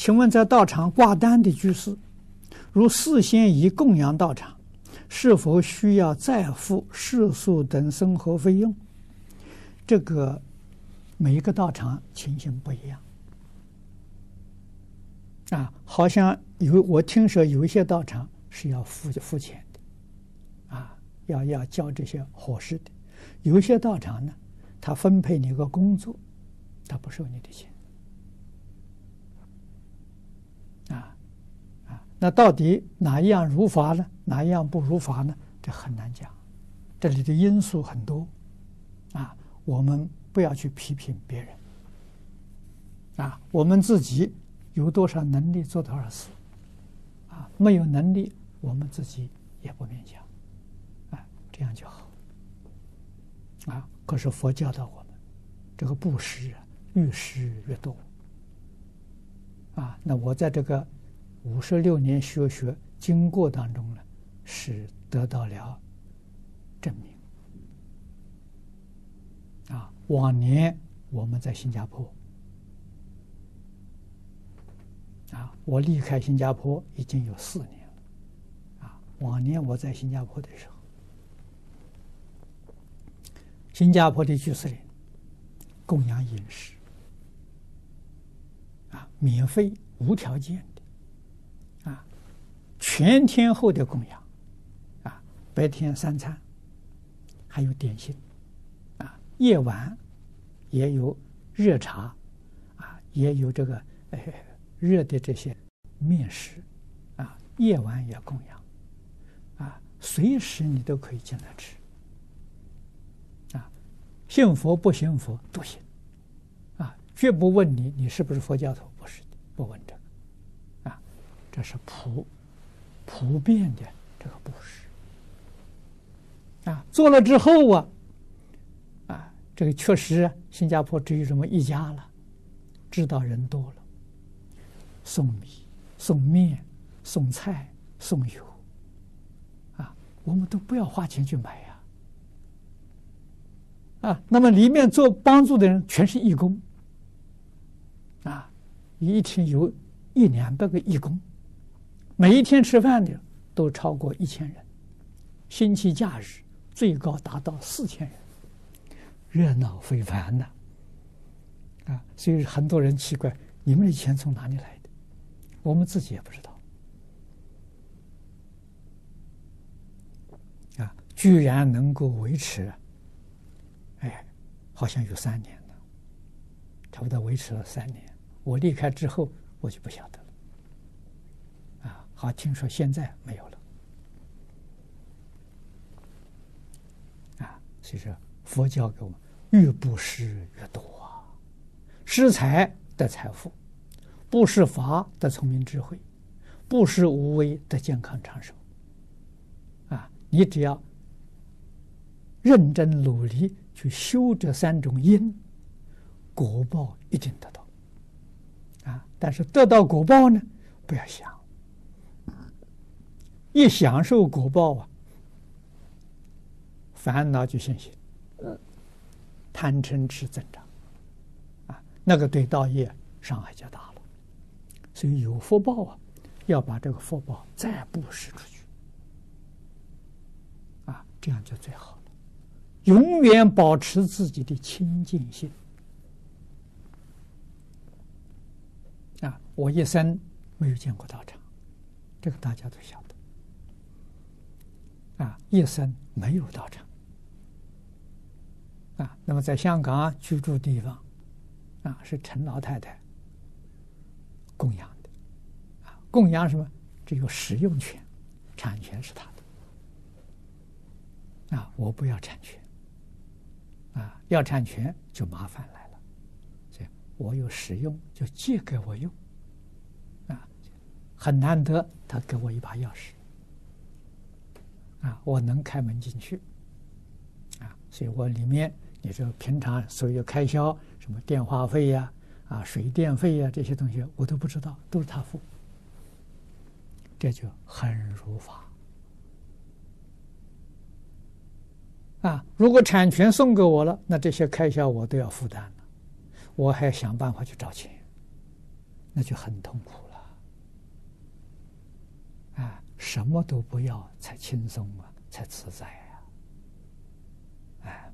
请问在道场挂单的居士，如事先已供养道场，是否需要再付食宿等生活费用？这个每一个道场情形不一样啊，好像有我听说有一些道场是要付付钱的，啊，要要交这些伙食的；有一些道场呢，他分配你个工作，他不收你的钱。啊啊，那到底哪一样如法呢？哪一样不如法呢？这很难讲，这里的因素很多，啊。我们不要去批评别人，啊，我们自己有多少能力做多少事，啊，没有能力，我们自己也不勉强，啊，这样就好，啊，可是佛教的我们，这个布施啊，越施越多，啊，那我在这个五十六年学学经过当中呢，是得到了证明。啊，往年我们在新加坡，啊，我离开新加坡已经有四年了，啊，往年我在新加坡的时候，新加坡的居士林供养饮食，啊，免费无条件，全天候的供养，啊，白天三餐，还有点心。啊夜晚也有热茶，啊，也有这个呃热的这些面食，啊，夜晚也供养，啊，随时你都可以进来吃，啊，信佛不信佛都行，啊，绝不问你你是不是佛教徒，不是的，不问这个，啊，这是普普遍的这个布施，啊，做了之后啊。啊这个确实，新加坡只有这么一家了，知道人多了，送米、送面、送菜、送油，啊，我们都不要花钱去买呀，啊，那么里面做帮助的人全是义工，啊，一天有一两百个义工，每一天吃饭的都超过一千人，星期假日最高达到四千人。热闹非凡呐，啊！所以很多人奇怪，你们的钱从哪里来的？我们自己也不知道，啊！居然能够维持，哎，好像有三年了，差不多维持了三年。我离开之后，我就不晓得，好，听说现在没有了，啊！所以说。佛教给我们越布施越多啊，施财得财富，布施法得聪明智慧，布施无为得健康长寿。啊，你只要认真努力去修这三种因，果报一定得到。啊，但是得到果报呢，不要想，一享受果报啊，烦恼就现行。贪嗔痴增长，啊，那个对道业伤害就大了。所以有福报啊，要把这个福报再布施出去，啊，这样就最好了。永远保持自己的清净心。啊，我一生没有见过道场，这个大家都晓得。啊，一生没有道场。啊，那么在香港居住地方，啊，是陈老太太供养的，啊，供养什么？只有使用权，产权是他的，啊，我不要产权，啊，要产权就麻烦来了，所以我有使用就借给我用，啊，很难得他给我一把钥匙，我能开门进去，啊，所以我里面。你说平常所有开销，什么电话费呀、啊、水电费呀、这些东西，我都不知道，都是他付，这就很如法。啊，如果产权送给我了，那这些开销我都要负担了，我还想办法去找钱，那就很痛苦了。什么都不要才轻松啊才自在啊。哎